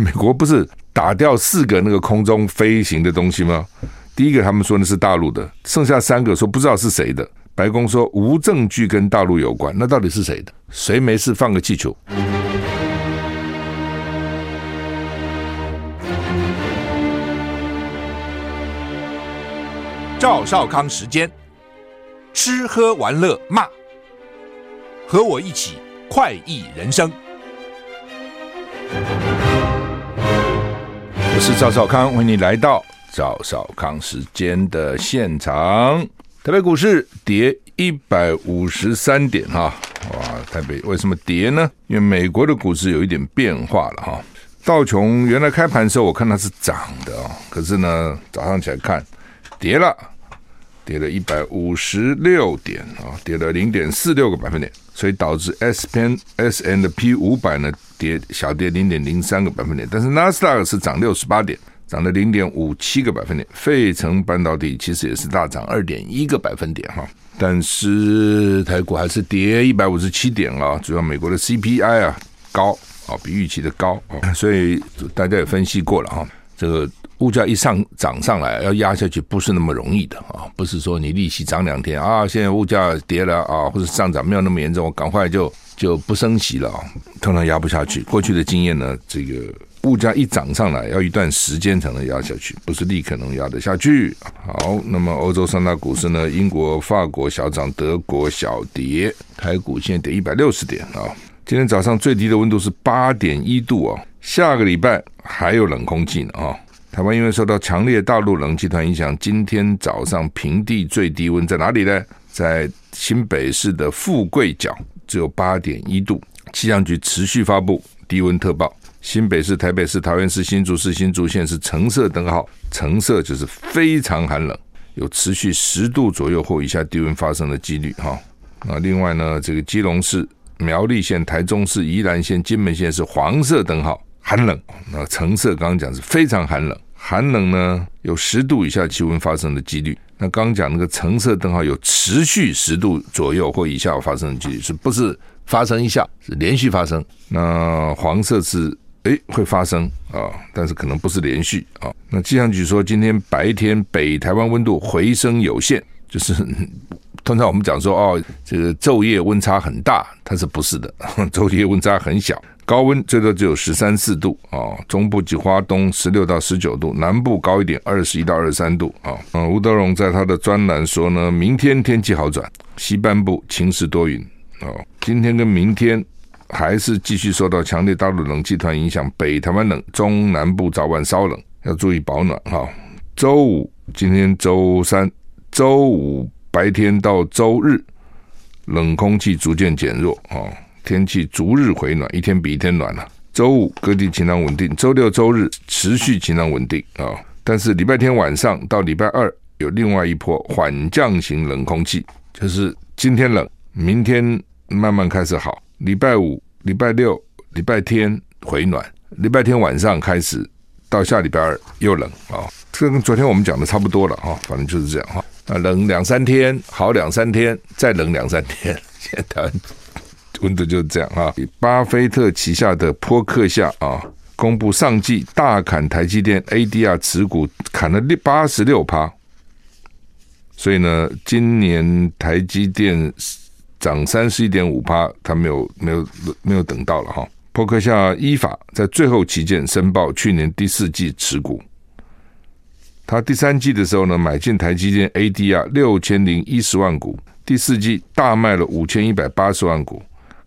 美国不是打掉四个那个空中飞行的东西吗？第一个他们说那是大陆的，剩下三个说不知道是谁的。白宫说无证据跟大陆有关，那到底是谁的？谁没事放个气球？赵少康时间，吃喝玩乐骂，和我一起快意人生。是赵少康，欢迎你来到赵少康时间的现场。台北股市跌一百五十三点哈，哇！台北为什么跌呢？因为美国的股市有一点变化了哈。道琼原来开盘的时候我看它是涨的哦，可是呢早上起来看跌了，跌了一百五十六点啊，跌了零点四六个百分点，所以导致 S P S and P 五百呢跌小跌零点零三个百分点，但是纳斯达克是涨六十八点。涨了零点五七个百分点，费城半导体其实也是大涨二点一个百分点哈，但是台股还是跌一百五十七点啊，主要美国的 CPI 啊高啊，比预期的高啊，所以大家也分析过了哈，这个物价一上涨上来要压下去不是那么容易的啊，不是说你利息涨两天啊，现在物价跌了啊，或者上涨没有那么严重，我赶快就就不升息了啊，通常压不下去。过去的经验呢，这个。物价一涨上来，要一段时间才能压下去，不是立刻能压得下去。好，那么欧洲三大股市呢？英国、法国小涨，德国小跌。台股现在跌一百六十点啊！今天早上最低的温度是八点一度啊！下个礼拜还有冷空气呢啊！台湾因为受到强烈大陆冷气团影响，今天早上平地最低温在哪里呢？在新北市的富贵角，只有八点一度。气象局持续发布低温特报。新北市、台北市、桃园市、新竹市、新竹县是橙色灯号，橙色就是非常寒冷，有持续十度左右或以下低温发生的几率哈。那另外呢，这个基隆市、苗栗县、台中市、宜兰县、金门县是黄色灯号，寒冷。那橙色刚刚讲是非常寒冷，寒冷呢有十度以下气温发生的几率。那刚刚讲那个橙色灯号有持续十度左右或以下发生的几率，是不是发生一下，是连续发生？那黄色是。诶，会发生啊，但是可能不是连续啊。那气象局说，今天白天北台湾温度回升有限，就是通常我们讲说哦，这个昼夜温差很大，它是不是的？昼夜温差很小，高温最多只有十三四度啊。中部及花东十六到十九度，南部高一点，二十一到二十三度啊。嗯，吴德荣在他的专栏说呢，明天天气好转，西半部晴时多云哦。今天跟明天。还是继续受到强烈大陆冷气团影响，北台湾冷，中南部早晚稍冷，要注意保暖哈。周五，今天周三，周五白天到周日，冷空气逐渐减弱啊，天气逐日回暖，一天比一天暖了。周五各地晴朗稳定，周六周日持续晴朗稳定啊，但是礼拜天晚上到礼拜二有另外一波缓降型冷空气，就是今天冷，明天慢慢开始好。礼拜五、礼拜六、礼拜天回暖，礼拜天晚上开始到下礼拜二又冷啊，这跟昨天我们讲的差不多了哈，反正就是这样哈。啊，冷两三天，好两三天，再冷两三天，现在温温度就是这样哈。巴菲特旗下的波克夏啊，公布上季大砍台积电 ADR 持股，砍了六八十六趴，所以呢，今年台积电。涨三十一点五趴，他没有没有没有等到了哈。波克夏依法在最后期间申报去年第四季持股，他第三季的时候呢，买进台积电 ADR 六千零一十万股，第四季大卖了五千一百八十万股，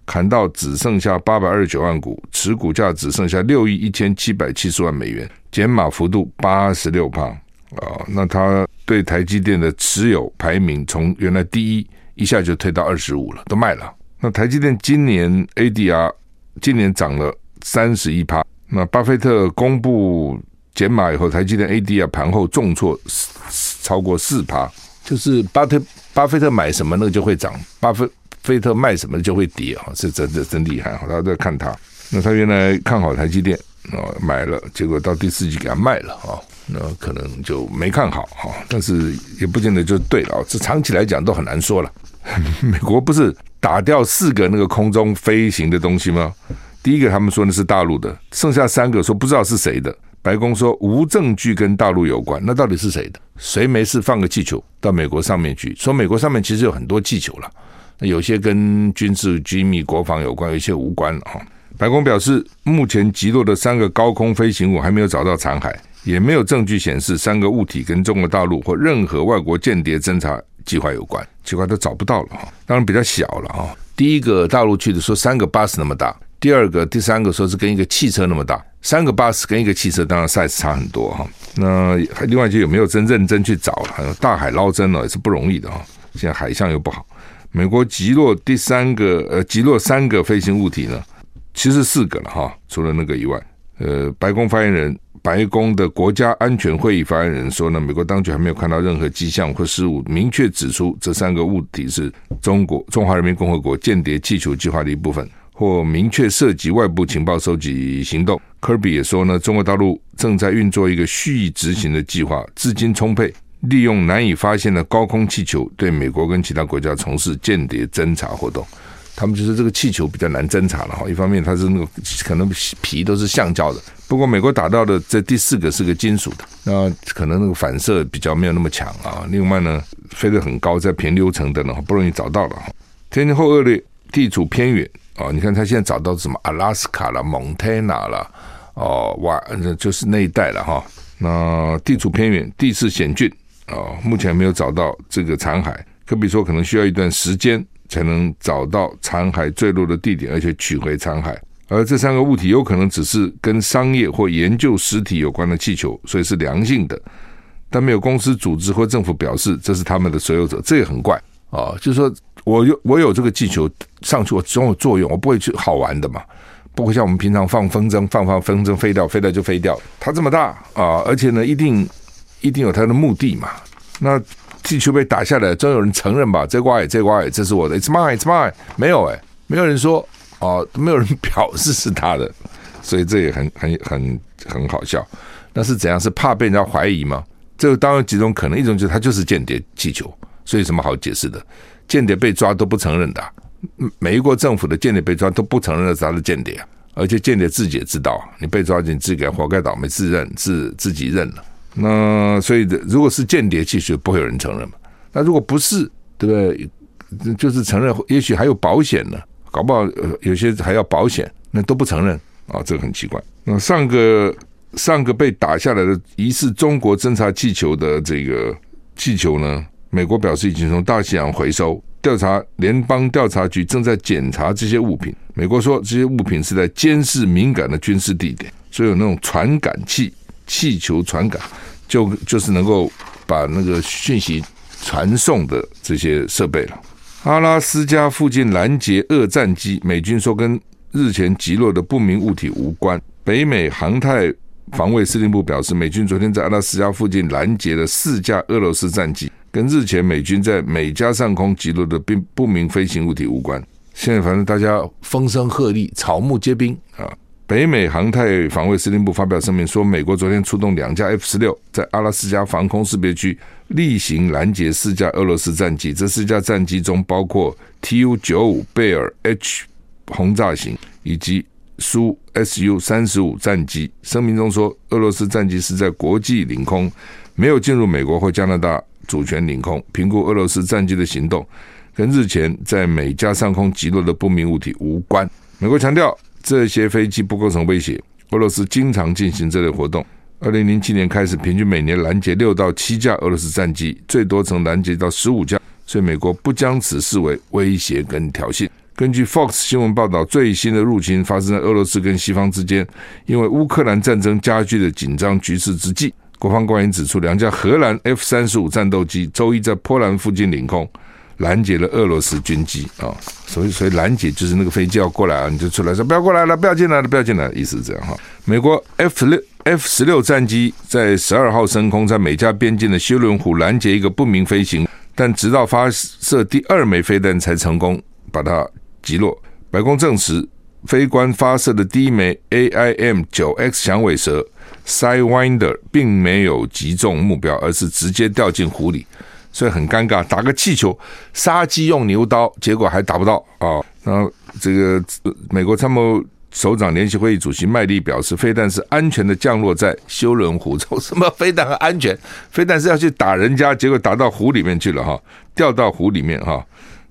砍到只剩下八百二十九万股，持股价只剩下六亿一千七百七十万美元，减码幅度八十六趴啊。那他对台积电的持有排名从原来第一。一下就推到二十五了，都卖了。那台积电今年 ADR 今年涨了三十一趴。那巴菲特公布减码以后，台积电 ADR 盘后重挫超过四趴。就是巴特巴菲特买什么那个就会涨，巴菲菲特卖什么就会跌啊，这真的真厉害。大家在看他，那他原来看好台积电啊，买了，结果到第四季给他卖了啊。那可能就没看好哈，但是也不见得就对了。这长期来讲都很难说了。美国不是打掉四个那个空中飞行的东西吗？第一个他们说的是大陆的，剩下三个说不知道是谁的。白宫说无证据跟大陆有关，那到底是谁的？谁没事放个气球到美国上面去？说美国上面其实有很多气球了，有些跟军事机密、国防有关，有些无关啊。白宫表示，目前击落的三个高空飞行物还没有找到残骸，也没有证据显示三个物体跟中国大陆或任何外国间谍侦察计划有关，计划都找不到了哈。当然比较小了啊。第一个大陆去的说三个巴士那么大。第二个、第三个说是跟一个汽车那么大，三个巴士跟一个汽车当然 size 差很多哈。那另外就有没有真认真去找了？还有大海捞针呢也是不容易的哈。现在海象又不好。美国击落第三个呃击落三个飞行物体呢，其实四个了哈，除了那个以外，呃，白宫发言人、白宫的国家安全会议发言人说呢，美国当局还没有看到任何迹象或事物明确指出这三个物体是中国中华人民共和国间谍气球计划的一部分。或明确涉及外部情报收集行动。科比也说呢，中国大陆正在运作一个蓄意执行的计划，资金充沛，利用难以发现的高空气球对美国跟其他国家从事间谍侦查活动。他们就是这个气球比较难侦查了哈，一方面它是那个可能皮都是橡胶的，不过美国打到的这第四个是个金属的，那可能那个反射比较没有那么强啊。另外呢，飞得很高，在平流层的呢不容易找到了哈。天气后恶劣，地处偏远。哦，你看他现在找到什么阿拉斯卡了、蒙特纳了，哦，哇，那就是那一带了哈。那地处偏远，地势险峻，哦，目前没有找到这个残骸。可比说，可能需要一段时间才能找到残骸坠落的地点，而且取回残骸。而这三个物体有可能只是跟商业或研究实体有关的气球，所以是良性的，但没有公司组织或政府表示这是他们的所有者，这也很怪啊，哦，就是说。我有我有这个气球上去，我总有作用，我不会去好玩的嘛，不会像我们平常放风筝，放放风筝飞掉，飞掉就飞掉。它这么大啊，而且呢，一定一定有它的目的嘛。那气球被打下来，总有人承认吧？这怪这怪，这是我的，It's mine, It's mine。没有哎，没有人说哦，没有人表示是他的，所以这也很很很很好笑。那是怎样？是怕被人家怀疑吗？这当然几种可能，一种就是它就是间谍气球，所以什么好解释的？间谍被抓都不承认的，美国政府的间谍被抓都不承认的是他的间谍，而且间谍自己也知道，你被抓进，自己活该倒霉，自认自自己认了。那所以如果是间谍，其实不会有人承认嘛。那如果不是，对不对？就是承认，也许还有保险呢，搞不好有些还要保险，那都不承认啊，这个很奇怪。那上个上个被打下来的疑似中国侦察气球的这个气球呢？美国表示已经从大西洋回收，调查联邦调查局正在检查这些物品。美国说这些物品是在监视敏感的军事地点，所以有那种传感器、气球传感，就就是能够把那个讯息传送的这些设备了。阿拉斯加附近拦截俄战机，美军说跟日前击落的不明物体无关。北美航太防卫司令部表示，美军昨天在阿拉斯加附近拦截了四架俄罗斯战机。跟日前美军在美加上空击落的并不明飞行物体无关。现在反正大家风声鹤唳，草木皆兵啊！北美航太防卫司令部发表声明说，美国昨天出动两架 F 十六，在阿拉斯加防空识别区例行拦截四架俄罗斯战机。这四架战机中包括 Tu 九五贝尔 H 轰炸型以及苏 Su 三十五战机。声明中说，俄罗斯战机是在国际领空，没有进入美国或加拿大。主权领空，评估俄罗斯战机的行动，跟日前在美加上空击落的不明物体无关。美国强调，这些飞机不构成威胁。俄罗斯经常进行这类活动。二零零七年开始，平均每年拦截六到七架俄罗斯战机，最多曾拦截到十五架。所以美国不将此视为威胁跟挑衅。根据 Fox 新闻报道，最新的入侵发生在俄罗斯跟西方之间，因为乌克兰战争加剧的紧张局势之际。国防官员指出，两架荷兰 F 三十五战斗机周一在波兰附近领空拦截了俄罗斯军机啊，所以所以拦截就是那个飞机要过来啊，你就出来说不要过来了，不要进来了，不要进来，意思是这样哈。美国 F 六 F 十六战机在十二号升空，在美加边境的休伦湖拦截一个不明飞行，但直到发射第二枚飞弹才成功把它击落。白宫证实，飞官发射的第一枚 AIM 九 X 响尾蛇。Sidewinder 并没有击中目标，而是直接掉进湖里，所以很尴尬。打个气球，杀鸡用牛刀，结果还打不到啊！然后这个美国参谋首长联席会议主席麦利表示，飞弹是安全的降落在休伦湖中。什么飞弹很安全？飞弹是要去打人家，结果打到湖里面去了哈，掉到湖里面哈。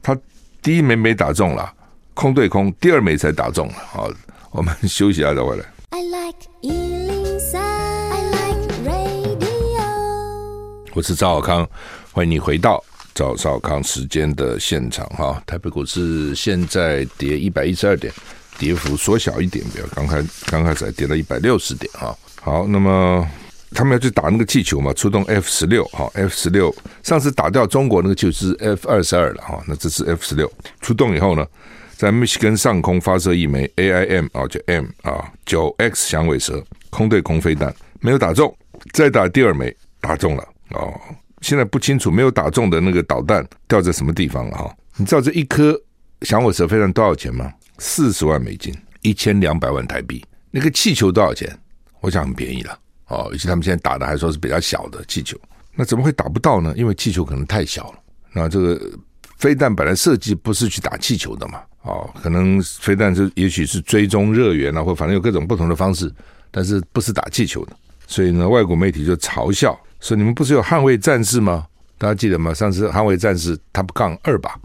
他第一枚没打中了，空对空；第二枚才打中了。好，我们休息一下再回来。I like 我是赵少康，欢迎你回到赵少康时间的现场哈。台北股市现在跌一百一十二点。跌幅缩小一点，比较刚开刚开始还跌了一百六十点哈。好，那么他们要去打那个气球嘛，出动 F 十六哈，F 十六上次打掉中国那个就是 F 二十二了哈，那这是 F 十六出动以后呢，在密西根上空发射一枚 AIM 啊，叫 M 啊九 X 响尾蛇空对空飞弹，没有打中，再打第二枚打中了哦。现在不清楚没有打中的那个导弹掉在什么地方了哈。你知道这一颗响尾蛇飞弹多少钱吗？四十万美金，一千两百万台币。那个气球多少钱？我想很便宜了哦。而且他们现在打的还说是比较小的气球，那怎么会打不到呢？因为气球可能太小了。那这个飞弹本来设计不是去打气球的嘛？哦，可能飞弹是也许是追踪热源啊，或反正有各种不同的方式，但是不是打气球的。所以呢，外国媒体就嘲笑说：“你们不是有捍卫战士吗？大家记得吗？上次捍卫战士 Top Gun 二吧？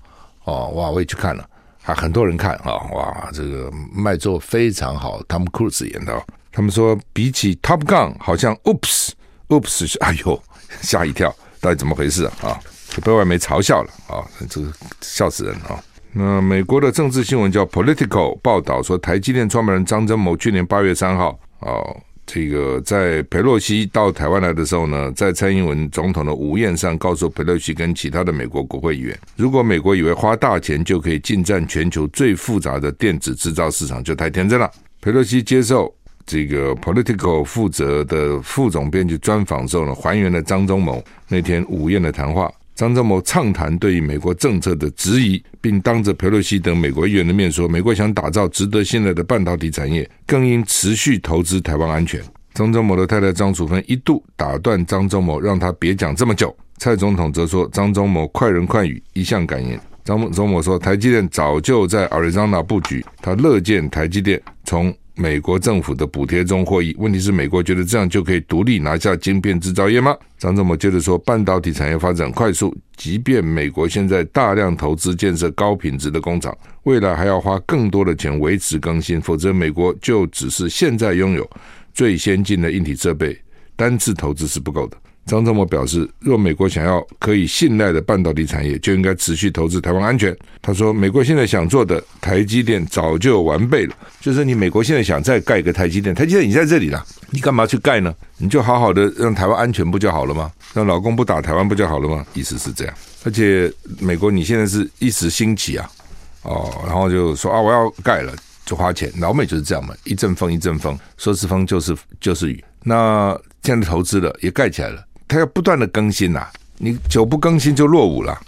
哦，哇，我也去看了。”还，很多人看啊，哇，这个卖座非常好，Tom Cruise 演的。他们说比起 Top Gun，好像 Oops，Oops，哎呦，吓一跳，到底怎么回事啊？就被外媒嘲笑了啊，这个笑死人啊。那美国的政治新闻叫 Political 报道说，台积电创办人张忠谋去年八月三号哦。这个在佩洛西到台湾来的时候呢，在蔡英文总统的午宴上，告诉佩洛西跟其他的美国国会议员，如果美国以为花大钱就可以进占全球最复杂的电子制造市场，就太天真了。佩洛西接受这个 Political 负责的副总编辑专访之后呢，还原了张忠谋那天午宴的谈话。张忠谋畅谈对于美国政策的质疑，并当着裴洛西等美国议员的面说：“美国想打造值得信赖的半导体产业，更应持续投资台湾安全。”张忠谋的太太张楚芬一度打断张忠谋，让他别讲这么久。蔡总统则说：“张忠谋快人快语，一向敢言。”张忠谋说：“台积电早就在 Arizona 布局，他乐见台积电从。”美国政府的补贴中获益，问题是美国觉得这样就可以独立拿下晶片制造业吗？张忠谋接着说，半导体产业发展快速，即便美国现在大量投资建设高品质的工厂，未来还要花更多的钱维持更新，否则美国就只是现在拥有最先进的硬体设备，单次投资是不够的。张忠谋表示，若美国想要可以信赖的半导体产业，就应该持续投资台湾安全。他说，美国现在想做的，台积电早就完备了。就是你美国现在想再盖一个台积电，台积电已经在这里了，你干嘛去盖呢？你就好好的让台湾安全不就好了吗？让老公不打台湾不就好了吗？意思是这样。而且美国你现在是一时兴起啊，哦，然后就说啊，我要盖了，就花钱。老美就是这样嘛，一阵风一阵风，说是风就是就是雨。那现在投资了也盖起来了。他要不断的更新呐、你久不更新就落伍了，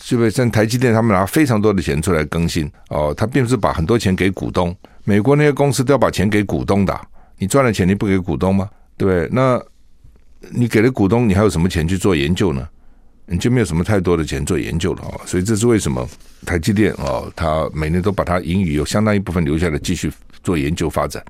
是不是？像台积电他们拿非常多的钱出来更新哦，他并不是把很多钱给股东，美国那些公司都要把钱给股东的，你赚了钱你不给股东吗？对？那你给了股东，你还有什么钱去做研究呢？你就没有什么太多的钱做研究了哦。所以这是为什么台积电哦，他每年都把它盈余有相当一部分留下来继续做研究发展。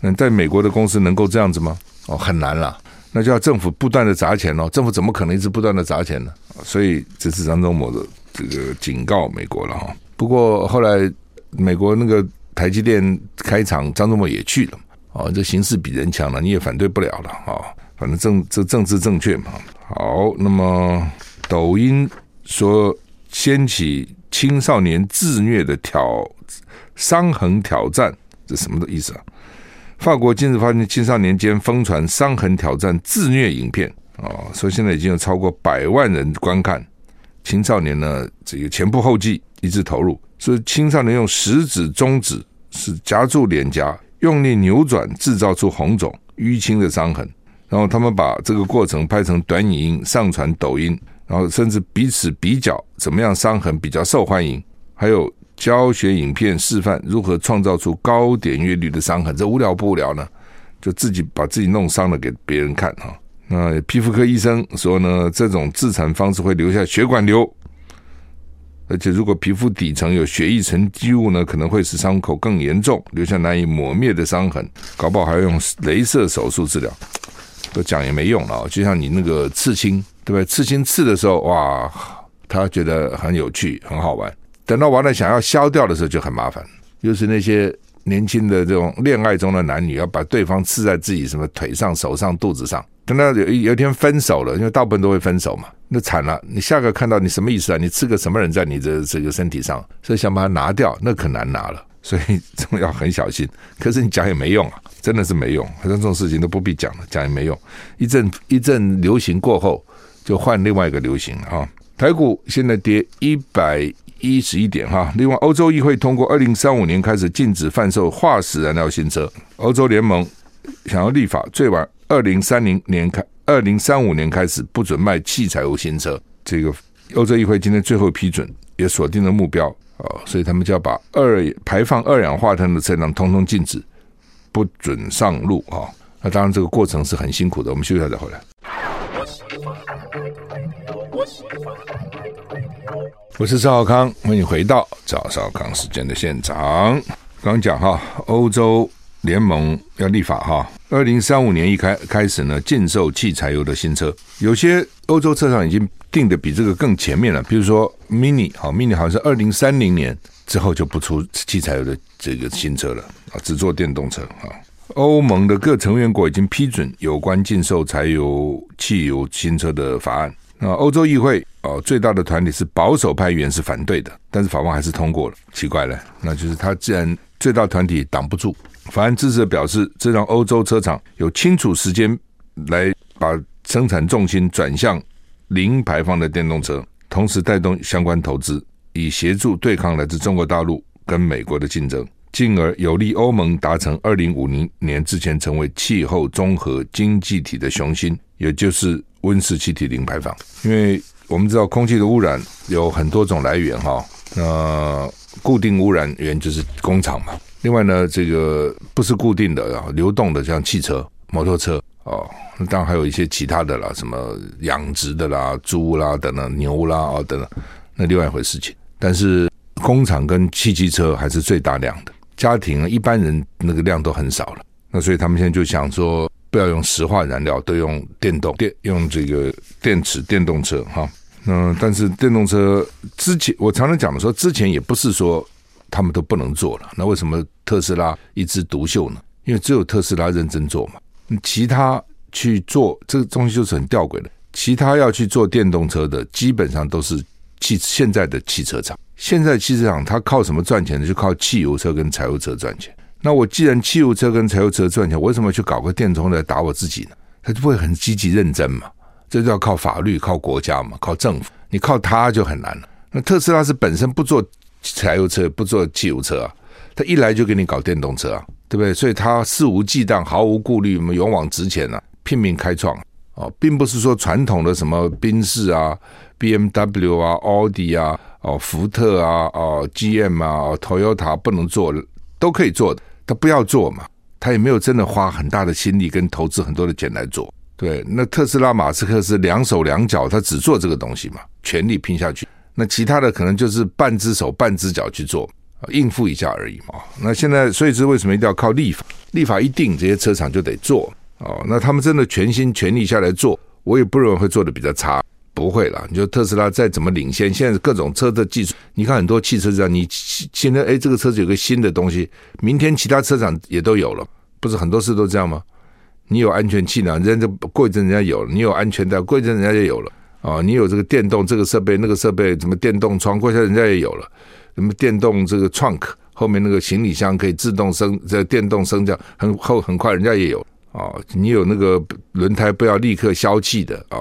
那在美国的公司能够这样子吗？哦，很难了。那就要政府不断的砸钱哦，政府怎么可能一直不断的砸钱呢？所以这是张忠谋的这个警告美国了哈。不过后来美国那个台积电开厂，张忠谋也去了哦，这形势比人强了，你也反对不了了啊。反正政这政治正确嘛。好，那么抖音说掀起青少年自虐的挑伤痕挑战，这什么的意思啊？法国近日发现青少年间疯传伤痕挑战自虐影片啊，说现在已经有超过百万人观看。青少年呢，这个前仆后继一致投入，所以青少年用食指、中指是夹住脸颊，用力扭转，制造出红肿淤青的伤痕。然后他们把这个过程拍成短影音上传抖音，然后甚至彼此比较怎么样伤痕比较受欢迎，还有。教学影片示范如何创造出高点阅率的伤痕，这无聊不无聊呢？就自己把自己弄伤了给别人看哈。那皮肤科医生说呢，这种自残方式会留下血管瘤，而且如果皮肤底层有血液沉积物呢，可能会使伤口更严重，留下难以抹灭的伤痕，搞不好还要用镭射手术治疗。都讲也没用了，就像你那个刺青，对不对？刺青刺的时候，哇，他觉得很有趣，很好玩。等到完了想要消掉的时候就很麻烦，又是那些年轻的这种恋爱中的男女，要把对方刺在自己什么腿上、手上、肚子上。等到有有一天分手了，因为大部分都会分手嘛，那惨了。你下个看到你什么意思啊？你刺个什么人在你的这个身体上？所以想把它拿掉，那可难拿了。所以这种要很小心。可是你讲也没用啊，真的是没用。好像这种事情都不必讲了，讲也没用。一阵一阵流行过后，就换另外一个流行啊。台股现在跌一百一十一点哈。另外，欧洲议会通过二零三五年开始禁止贩售化石燃料新车。欧洲联盟想要立法，最晚二零三零年开，二零三五年开始不准卖汽柴油新车。这个欧洲议会今天最后批准，也锁定了目标。哦，所以他们就要把二排放二氧化碳的车辆通通禁止，不准上路啊！那当然，这个过程是很辛苦的。我们休息一下再回来。我是赵康，欢迎回到赵少康时间的现场。刚讲哈，欧洲联盟要立法哈，二零三五年一开开始呢，禁售汽柴油的新车，有些欧洲车厂已经。定的比这个更前面了，比如说 Mini 好，Mini 好像是二零三零年之后就不出汽柴油的这个新车了啊，只做电动车啊。欧盟的各成员国已经批准有关禁售柴油汽油新车的法案。那欧洲议会哦，最大的团体是保守派议员是反对的，但是法案还是通过了。奇怪了，那就是他既然最大团体挡不住，法案支持者表示，这让欧洲车厂有清楚时间来把生产重心转向。零排放的电动车，同时带动相关投资，以协助对抗来自中国大陆跟美国的竞争，进而有利欧盟达成二零五零年之前成为气候综合经济体的雄心，也就是温室气体零排放。因为我们知道空气的污染有很多种来源哈，那固定污染源就是工厂嘛，另外呢，这个不是固定的，流动的像汽车、摩托车。哦，当然还有一些其他的啦，什么养殖的啦、猪啦等等、牛啦啊等等，那另外一回事情。但是工厂跟汽机车还是最大量的，家庭一般人那个量都很少了。那所以他们现在就想说，不要用石化燃料，都用电动电，用这个电池电动车哈。那但是电动车之前我常常讲的说，之前也不是说他们都不能做了。那为什么特斯拉一枝独秀呢？因为只有特斯拉认真做嘛。其他去做这个东西就是很吊诡的。其他要去做电动车的，基本上都是汽现在的汽车厂。现在汽车厂它靠什么赚钱呢？就靠汽油车跟柴油车赚钱。那我既然汽油车跟柴油车赚钱，我为什么去搞个电动车来打我自己呢？他就不会很积极认真嘛？这就要靠法律、靠国家嘛、靠政府。你靠他就很难了。那特斯拉是本身不做柴油车、不做汽油车啊，他一来就给你搞电动车啊。对不对？所以他肆无忌惮、毫无顾虑，我们勇往直前啊，拼命开创哦，并不是说传统的什么宾士啊、BMW 啊、奥迪啊、哦福特啊、哦 GM 啊、Toyota 不能做，都可以做的，他不要做嘛，他也没有真的花很大的心力跟投资很多的钱来做。对，那特斯拉马斯克是两手两脚，他只做这个东西嘛，全力拼下去。那其他的可能就是半只手半只脚去做。应付一下而已嘛。那现在，所以是为什么一定要靠立法？立法一定，这些车厂就得做哦。那他们真的全心全力下来做，我也不认为会做的比较差，不会啦。你说特斯拉再怎么领先，现在各种车的技术，你看很多汽车这样，你现在哎，这个车子有个新的东西，明天其他车厂也都有了，不是很多事都这样吗？你有安全气囊，人家就过一阵人家有了；你有安全带，过一阵人家也有了。啊，你有这个电动这个设备那个设备，什么电动窗，过一下人家也有了。什么电动这个 trunk 后面那个行李箱可以自动升，这电动升降很后很快，人家也有啊。你有那个轮胎不要立刻消气的啊，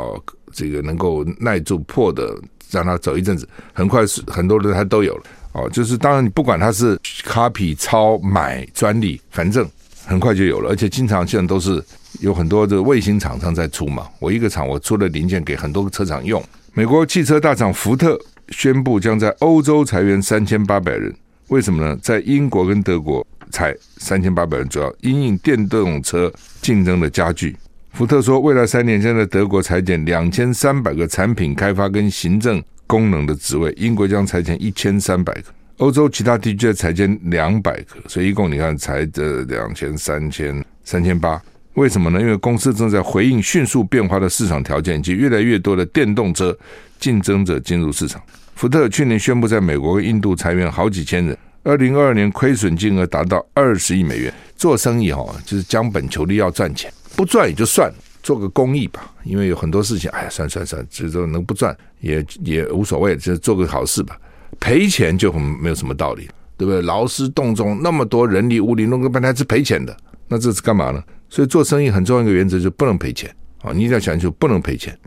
这个能够耐住破的，让它走一阵子，很快是很多轮胎都有了哦。就是当然你不管它是 copy 抄买专利，反正很快就有了，而且经常现在都是有很多的卫星厂商在出嘛。我一个厂我出了零件给很多个车厂用，美国汽车大厂福特。宣布将在欧洲裁员三千八百人，为什么呢？在英国跟德国裁三千八百人，主要因应电动车竞争的加剧。福特说，未来三年将在德国裁减两千三百个产品开发跟行政功能的职位，英国将裁减一千三百个，欧洲其他地区裁减两百个，所以一共你看裁这两千、三千、三千八。为什么呢？因为公司正在回应迅速变化的市场条件以及越来越多的电动车竞争者进入市场。福特去年宣布在美国和印度裁员好几千人，二零二二年亏损金额达到二十亿美元。做生意哈，就是将本求利，要赚钱，不赚也就算了，做个公益吧。因为有很多事情，哎呀，算算算，这都能不赚也也无所谓，就做个好事吧。赔钱就很没有什么道理，对不对？劳师动众，那么多人力物力弄个半天是赔钱的，那这是干嘛呢？所以做生意很重要一个原则，就不能赔钱啊！你一定要想清楚，不能赔钱。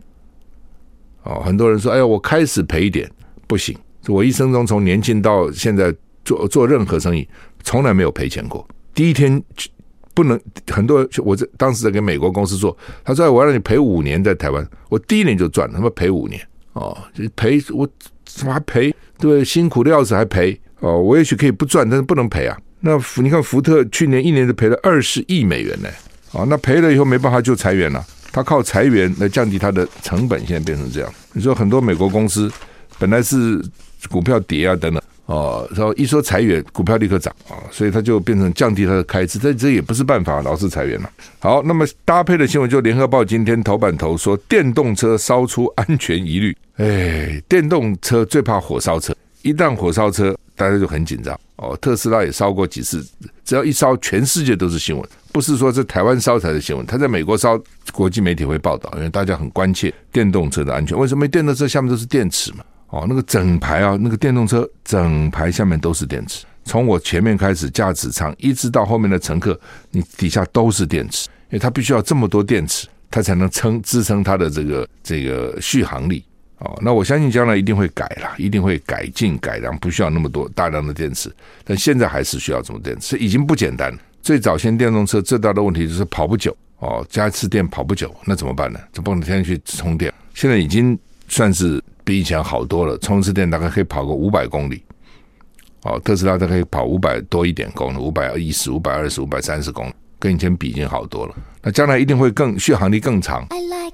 哦，很多人说：“哎呀，我开始赔一点不行。”我一生中从年轻到现在做做任何生意，从来没有赔钱过。第一天不能，很多人我这当时在给美国公司做，他说：“我要让你赔五年在台湾。”我第一年就赚，他妈赔五年哦，赔我怎么还赔？对，辛苦的要死还赔哦！我也许可以不赚，但是不能赔啊。那你看福特去年一年就赔了二十亿美元呢。啊，那赔了以后没办法就裁员了，他靠裁员来降低他的成本，现在变成这样。你说很多美国公司本来是股票跌啊等等，哦，然后一说裁员，股票立刻涨啊，所以他就变成降低他的开支，这这也不是办法，老是裁员了。好，那么搭配的新闻就联合报今天头版头说电动车烧出安全疑虑，哎，电动车最怕火烧车，一旦火烧车，大家就很紧张。哦，特斯拉也烧过几次，只要一烧，全世界都是新闻。不是说这台湾烧才是新闻，他在美国烧，国际媒体会报道，因为大家很关切电动车的安全。为什么电动车下面都是电池嘛？哦，那个整排啊，那个电动车整排下面都是电池，从我前面开始驾驶舱，一直到后面的乘客，你底下都是电池，因为它必须要这么多电池，它才能撑支撑它的这个这个续航力。哦，那我相信将来一定会改了，一定会改进改良，不需要那么多大量的电池。但现在还是需要这么电池，已经不简单了。最早先电动车最大的问题就是跑不久哦，加一次电跑不久，那怎么办呢？就不能天天去充电。现在已经算是比以前好多了，充一次电大概可以跑个五百公里。哦，特斯拉它可以跑五百多一点公里，五百一十、五百二十、五百三十公里，跟以前比已经好多了。那将来一定会更续航力更长。I like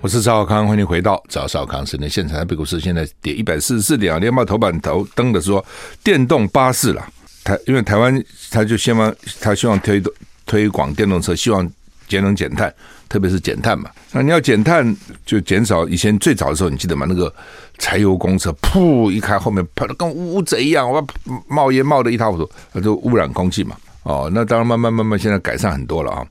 我是赵少康，欢迎回到赵少康时间现场。台北股市现在跌一百四十四点啊，联合报头版头登的说电动巴士了。台因为台湾他就希望他希望推推广电动车，希望节能减碳，特别是减碳嘛。那你要减碳就减少以前最早的时候，你记得吗？那个柴油公车噗一开，后面喷的跟乌贼一样，哇，冒烟冒得一塌糊涂，那就污染空气嘛。哦，那当然慢慢慢慢现在改善很多了啊。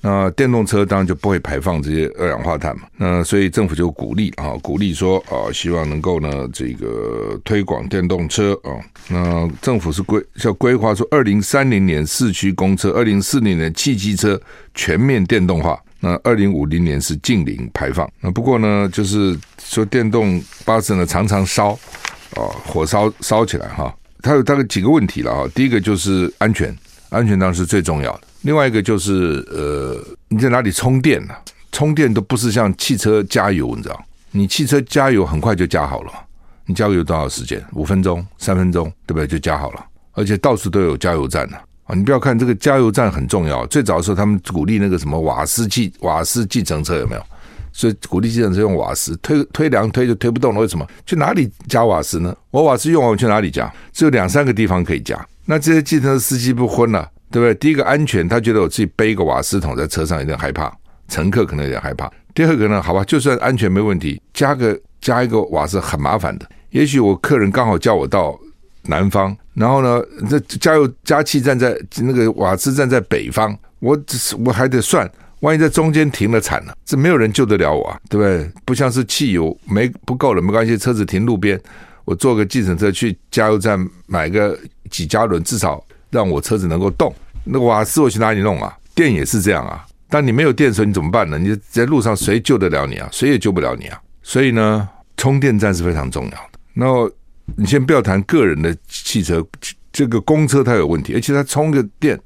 那电动车当然就不会排放这些二氧化碳嘛。那所以政府就鼓励啊，鼓励说啊，希望能够呢这个推广电动车啊。那政府是规要规划说，二零三零年市区公车，二零四零年汽机车全面电动化。那二零五零年是近零排放。那不过呢，就是说电动巴士呢常常烧啊，火烧烧起来哈，它有大概几个问题了啊。第一个就是安全，安全当然是最重要的。另外一个就是，呃，你在哪里充电呢？充电都不是像汽车加油，你知道？你汽车加油很快就加好了，你加油多少时间？五分钟、三分钟，对不对？就加好了。而且到处都有加油站呢。你不要看这个加油站很重要。最早的时候，他们鼓励那个什么瓦斯计瓦斯计程车有没有？所以鼓励计程车用瓦斯，推推两推就推不动了。为什么？去哪里加瓦斯呢？我瓦斯用完我去哪里加？只有两三个地方可以加。那这些计程车司机不昏了？对不对？第一个安全，他觉得我自己背一个瓦斯桶在车上有点害怕，乘客可能有点害怕。第二个呢，好吧，就算安全没问题，加个加一个瓦斯很麻烦的。也许我客人刚好叫我到南方，然后呢，这加油加气站在那个瓦斯站在北方，我只是我还得算，万一在中间停了惨了，这没有人救得了我啊，对不对？不像是汽油没不够了，没关系，车子停路边，我坐个计程车去加油站买个几加仑，至少。让我车子能够动，那瓦斯我去哪里弄啊？电也是这样啊。当你没有电的时候，你怎么办呢？你在路上谁救得了你啊？谁也救不了你啊。所以呢，充电站是非常重要的。那你先不要谈个人的汽车，这个公车它有问题，而且它充个电，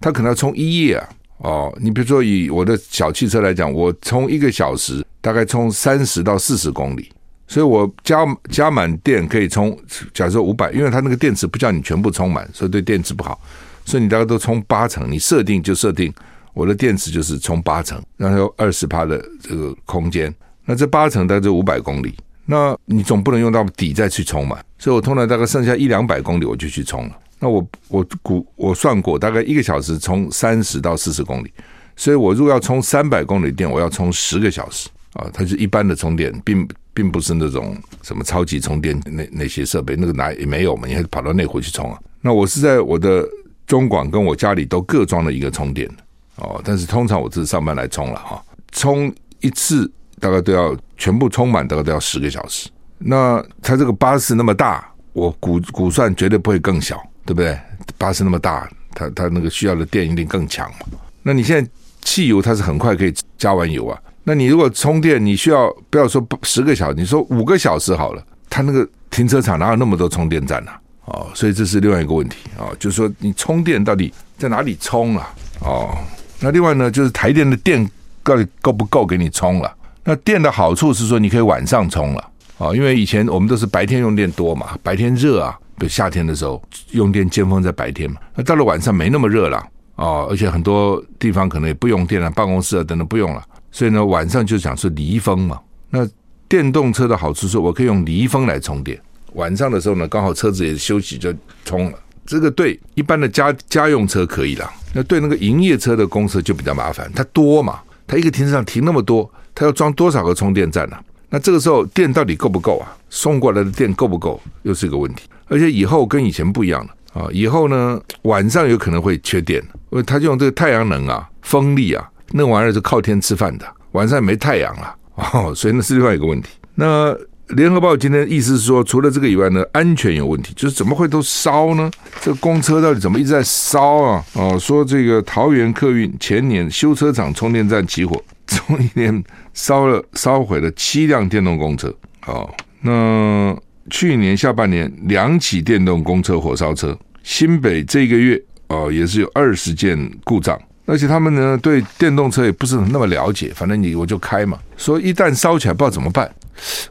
它可能要充一夜啊。哦，你比如说以我的小汽车来讲，我充一个小时，大概充三十到四十公里。所以我加加满电可以充，假设五百，因为它那个电池不叫你全部充满，所以对电池不好。所以你大概都充八成，你设定就设定我的电池就是充八成，然后有二十趴的这个空间，那这八成大概就五百公里，那你总不能用到底再去充嘛，所以我通常大概剩下一两百公里我就去充了。那我我估我算过，大概一个小时充三十到四十公里，所以我如果要充三百公里电，我要充十个小时啊。它是一般的充电，并并不是那种什么超级充电那那些设备，那个哪也没有嘛，你还跑到内湖去充啊？那我是在我的中广跟我家里都各装了一个充电哦，但是通常我是上班来充了哈，充一次大概都要全部充满，大概都要十个小时。那它这个巴士那么大，我估估算绝对不会更小，对不对？巴士那么大，它它那个需要的电一定更强嘛。那你现在汽油它是很快可以加完油啊，那你如果充电，你需要不要说十个小时，你说五个小时好了，它那个停车场哪有那么多充电站呢？哦，所以这是另外一个问题啊，就是说你充电到底在哪里充啊？哦，那另外呢，就是台电的电到底够不够给你充了？那电的好处是说你可以晚上充了啊，因为以前我们都是白天用电多嘛，白天热啊，比如夏天的时候用电尖峰在白天嘛，那到了晚上没那么热了啊，而且很多地方可能也不用电了，办公室啊等等不用了，所以呢晚上就讲是离峰嘛。那电动车的好处是我可以用离峰来充电。晚上的时候呢，刚好车子也休息就充了。这个对一般的家家用车可以了，那对那个营业车的公司就比较麻烦。它多嘛，它一个停车场停那么多，它要装多少个充电站呢？那这个时候电到底够不够啊？送过来的电够不够，又是一个问题。而且以后跟以前不一样了啊！以后呢，晚上有可能会缺电，因为它就用这个太阳能啊、风力啊，那玩意儿是靠天吃饭的，晚上没太阳了 哦，所以那是另外一个问题。那。联合报今天意思是说，除了这个以外呢，安全有问题，就是怎么会都烧呢？这个公车到底怎么一直在烧啊？哦，说这个桃园客运前年修车厂充电站起火，从一年烧了烧毁了七辆电动公车。哦，那去年下半年两起电动公车火烧车，新北这个月哦也是有二十件故障，而且他们呢对电动车也不是那么了解，反正你我就开嘛，说一旦烧起来不知道怎么办。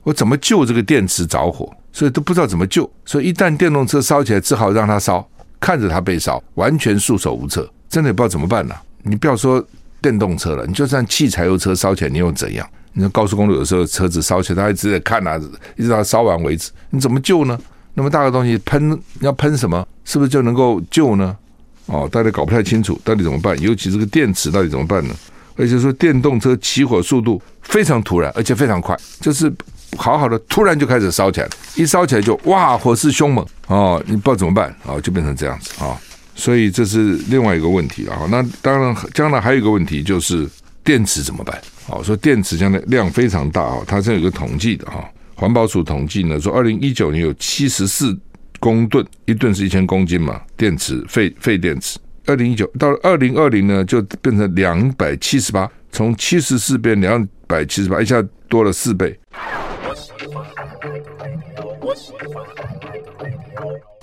我怎么救这个电池着火？所以都不知道怎么救。所以一旦电动车烧起来，只好让它烧，看着它被烧，完全束手无策，真的也不知道怎么办呢、啊？你不要说电动车了，你就算汽柴油车烧起来，你又怎样？你说高速公路有时候车子烧起来，他一直在看啊，一直到烧完为止，你怎么救呢？那么大的东西喷要喷什么？是不是就能够救呢？哦，大家搞不太清楚，到底怎么办？尤其这个电池到底怎么办呢？而且说电动车起火速度非常突然，而且非常快，就是好好的突然就开始烧起来，一烧起来就哇，火势凶猛哦，你不知道怎么办哦，就变成这样子啊、哦，所以这是另外一个问题啊。那当然，将来还有一个问题就是电池怎么办？哦，说电池将来量非常大啊，它是有个统计的哈，环保署统计呢说，二零一九年有七十四公吨，一吨是一千公斤嘛，电池废废电池。二零一九到二零二零呢，就变成两百七十八，从七十四变两百七十八，一下多了四倍。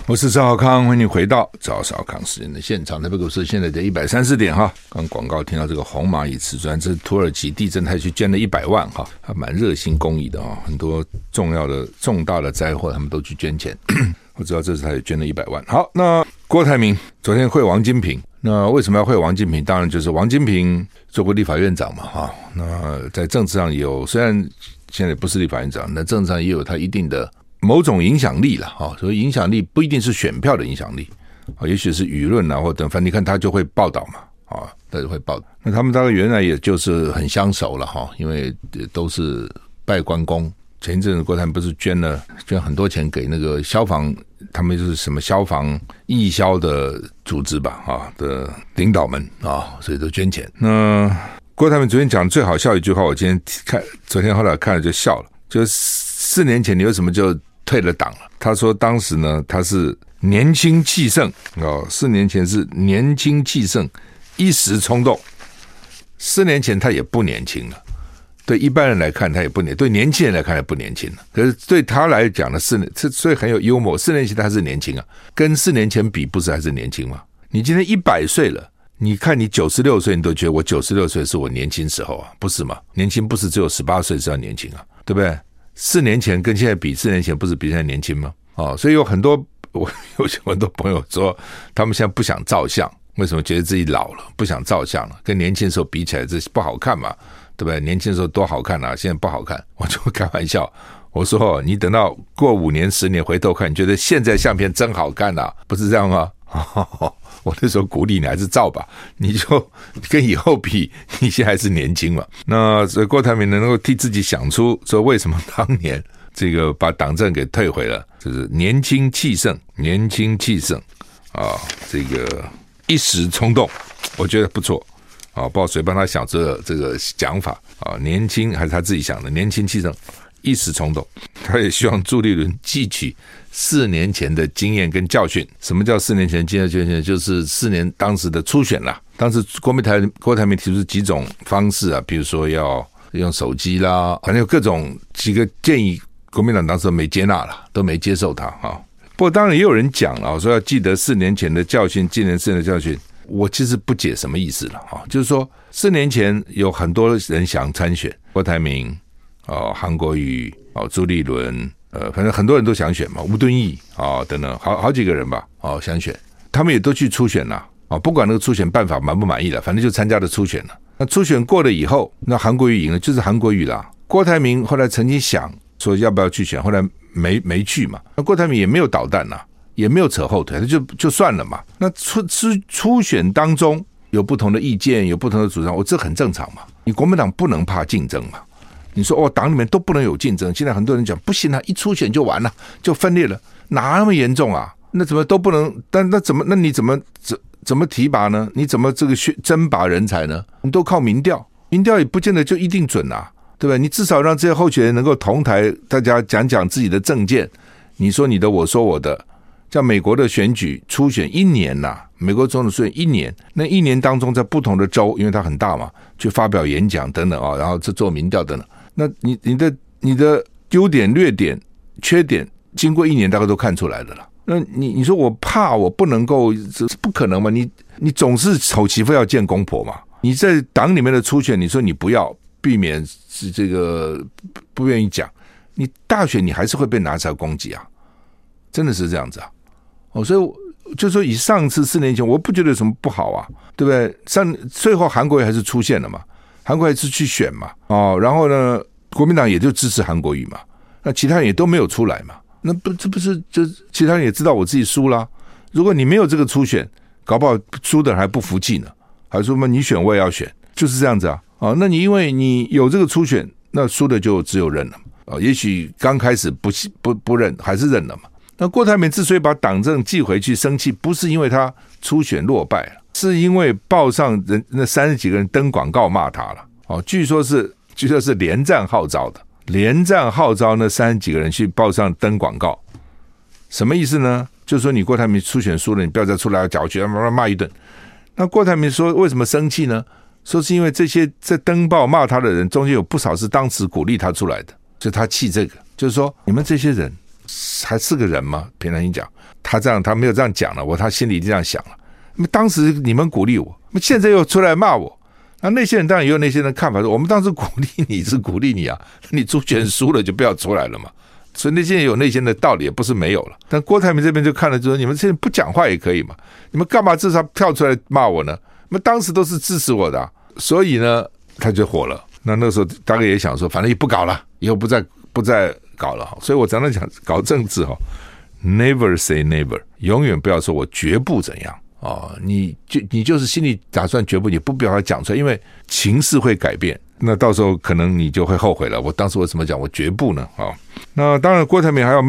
我是赵少康，欢迎你回到赵少康时间的现场。台北股市现在在一百三十点哈。刚广告听到这个红蚂蚁瓷砖，这是土耳其地震，他去捐了一百万哈，还蛮热心公益的啊。很多重要的重大的灾祸，他们都去捐钱。我知道这次他也捐了一百万。好，那郭台铭昨天会王金平，那为什么要会王金平？当然就是王金平做过立法院长嘛，哈。那在政治上有，虽然现在不是立法院长，那政治上也有他一定的某种影响力了，哈。所以影响力不一定是选票的影响力，啊，也许是舆论啊，或等，反正你看他就会报道嘛，啊，他就会报道。那他们大概原来也就是很相熟了，哈，因为都是拜关公。前一阵子郭台铭不是捐了捐很多钱给那个消防，他们就是什么消防义消的组织吧，啊的领导们啊，所以都捐钱。那郭台铭昨天讲最好笑一句话，我今天看，昨天后来看了就笑了。就四年前你为什么就退了党了？他说当时呢他是年轻气盛哦，四年前是年轻气盛，一时冲动。四年前他也不年轻了。对一般人来看，他也不年；对年轻人来看，也不年轻了。可是对他来讲呢，四年这，所以很有幽默。四年前他还是年轻啊，跟四年前比，不是还是年轻吗？你今天一百岁了，你看你九十六岁，你都觉得我九十六岁是我年轻时候啊，不是吗？年轻不是只有十八岁是要年轻啊，对不对？四年前跟现在比，四年前不是比现在年轻吗？哦，所以有很多 我有很多朋友说，他们现在不想照相。为什么觉得自己老了，不想照相了？跟年轻的时候比起来，这不好看嘛，对不对？年轻的时候多好看啊，现在不好看。我就开玩笑，我说你等到过五年、十年回头看，你觉得现在相片真好看啊，不是这样吗？我那时候鼓励你还是照吧，你就跟以后比，你现在还是年轻嘛。那所以郭台铭能够替自己想出说，为什么当年这个把党政给退回了，就是年轻气盛，年轻气盛啊，这个一时冲动，我觉得不错啊，不知道谁帮他想这个这个讲法啊，年轻还是他自己想的，年轻气盛。一时冲动，他也希望朱立伦汲取四年前的经验跟教训。什么叫四年前经验教训？就是四年当时的初选啦。当时国民台郭台铭提出几种方式啊，比如说要用手机啦，反正有各种几个建议，国民党当时没接纳了，都没接受他啊。不过当然也有人讲了，说要记得四年前的教训，纪念四年的教训。我其实不解什么意思了啊，就是说四年前有很多人想参选，郭台铭。哦，韩国瑜，哦，朱立伦，呃，反正很多人都想选嘛，吴敦义啊、等等，好好几个人吧，哦，想选，他们也都去初选了，啊、不管那个初选办法满不满意了，反正就参加了初选了。那初选过了以后，那韩国瑜赢了，就是韩国瑜啦。郭台铭后来曾经想说要不要去选，后来没没去嘛。那郭台铭也没有捣蛋呐，也没有扯后腿，那就就算了嘛。那初初初选当中有不同的意见，有不同的主张，我这很正常嘛。你国民党不能怕竞争嘛。你说哦，党里面都不能有竞争。现在很多人讲不行啊，一初选就完了，就分裂了，哪那么严重啊？那怎么都不能？但那怎么？那你怎么怎怎么提拔呢？你怎么这个选征拔人才呢？你都靠民调，民调也不见得就一定准啊，对吧？你至少让这些候选人能够同台，大家讲讲自己的政见，你说你的，我说我的。像美国的选举初选一年呐、美国总统选一年，那一年当中在不同的州，因为它很大嘛，去发表演讲等等啊，然后去做民调等等。那你你的你的优点、劣点、缺点，经过一年大概都看出来的了。那你你说我怕我不能够，这不可能嘛？你你总是丑媳妇要见公婆嘛？你在党里面的初选，你说你不要避免是这个不愿意讲，你大选你还是会被拿出来攻击啊？真的是这样子啊？哦，所以就说以上次四年前，我不觉得有什么不好啊，对不对？上最后韩国瑜还是出现了嘛？韩国瑜是去选嘛？哦，然后呢，国民党也就支持韩国瑜嘛。那其他人也都没有出来嘛？那不这不是就其他人也知道我自己输了。如果你没有这个初选，搞不好输的人还不服气呢，还说嘛你选我也要选，就是这样子啊。哦，那你因为你有这个初选，那输的就只有认了啊。也许刚开始不不不认，还是认了嘛。那郭台铭之所以把党政寄回去，生气不是因为他初选落败。是因为报上人那三十几个人登广告骂他了哦，据说是据说是连战号召的，连战号召那三十几个人去报上登广告，什么意思呢？就是说你郭台铭初选输了，你不要再出来搅局，骂骂骂一顿。那郭台铭说为什么生气呢？说是因为这些在登报骂他的人中间有不少是当时鼓励他出来的，所以他气这个，就是说你们这些人还是个人吗？平常心讲，他这样他没有这样讲了，我他心里这样想了。那当时你们鼓励我，那现在又出来骂我，那那些人当然也有那些人的看法说，我们当时鼓励你是鼓励你啊，你主权输了就不要出来了嘛。所以那些人有那些人的道理也不是没有了。但郭台铭这边就看了就说，你们现在不讲话也可以嘛，你们干嘛至少跳出来骂我呢？那么当时都是支持我的，所以呢他就火了。那那时候大概也想说，反正也不搞了，以后不再不再搞了。所以我常常讲搞政治哈，never say never，永远不要说我绝不怎样。哦，你就你就是心里打算绝不，你不表达讲出来，因为情势会改变，那到时候可能你就会后悔了。我当时为什么讲我绝不呢？啊、哦，那当然郭台铭还要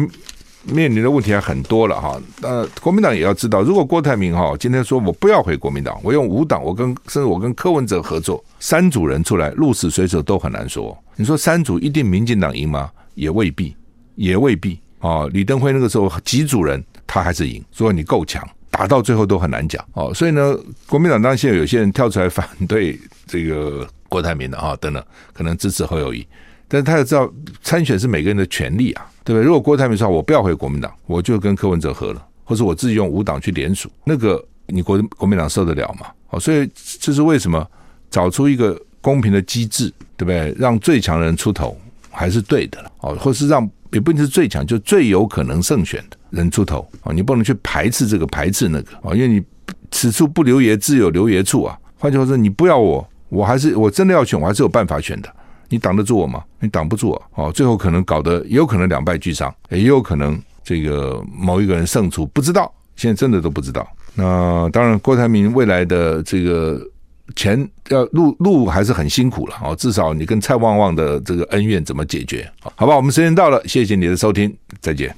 面临的问题还很多了哈。呃，国民党也要知道，如果郭台铭哈今天说我不要回国民党，我用五党，我跟甚至我跟柯文哲合作，三组人出来鹿死谁手都很难说。你说三组一定民进党赢吗？也未必，也未必。哦，李登辉那个时候几组人他还是赢，所以你够强。打到最后都很难讲哦，所以呢，国民党当然现在有些人跳出来反对这个郭台铭的啊，等等，可能支持侯友谊，但是他要知道参选是每个人的权利啊，对不对？如果郭台铭说我不要回国民党，我就跟柯文哲合了，或者我自己用五党去联署，那个你国国民党受得了吗？哦，所以这是为什么找出一个公平的机制，对不对？让最强人出头还是对的了哦，或是让也不一定是最强，就最有可能胜选的。人出头啊，你不能去排斥这个排斥那个啊，因为你此处不留爷，自有留爷处啊。换句话说，你不要我，我还是我真的要选，我还是有办法选的。你挡得住我吗？你挡不住啊！哦，最后可能搞得也有可能两败俱伤，也有可能这个某一个人胜出，不知道，现在真的都不知道。那当然，郭台铭未来的这个钱要路路还是很辛苦了哦。至少你跟蔡旺旺的这个恩怨怎么解决？好吧，我们时间到了，谢谢你的收听，再见。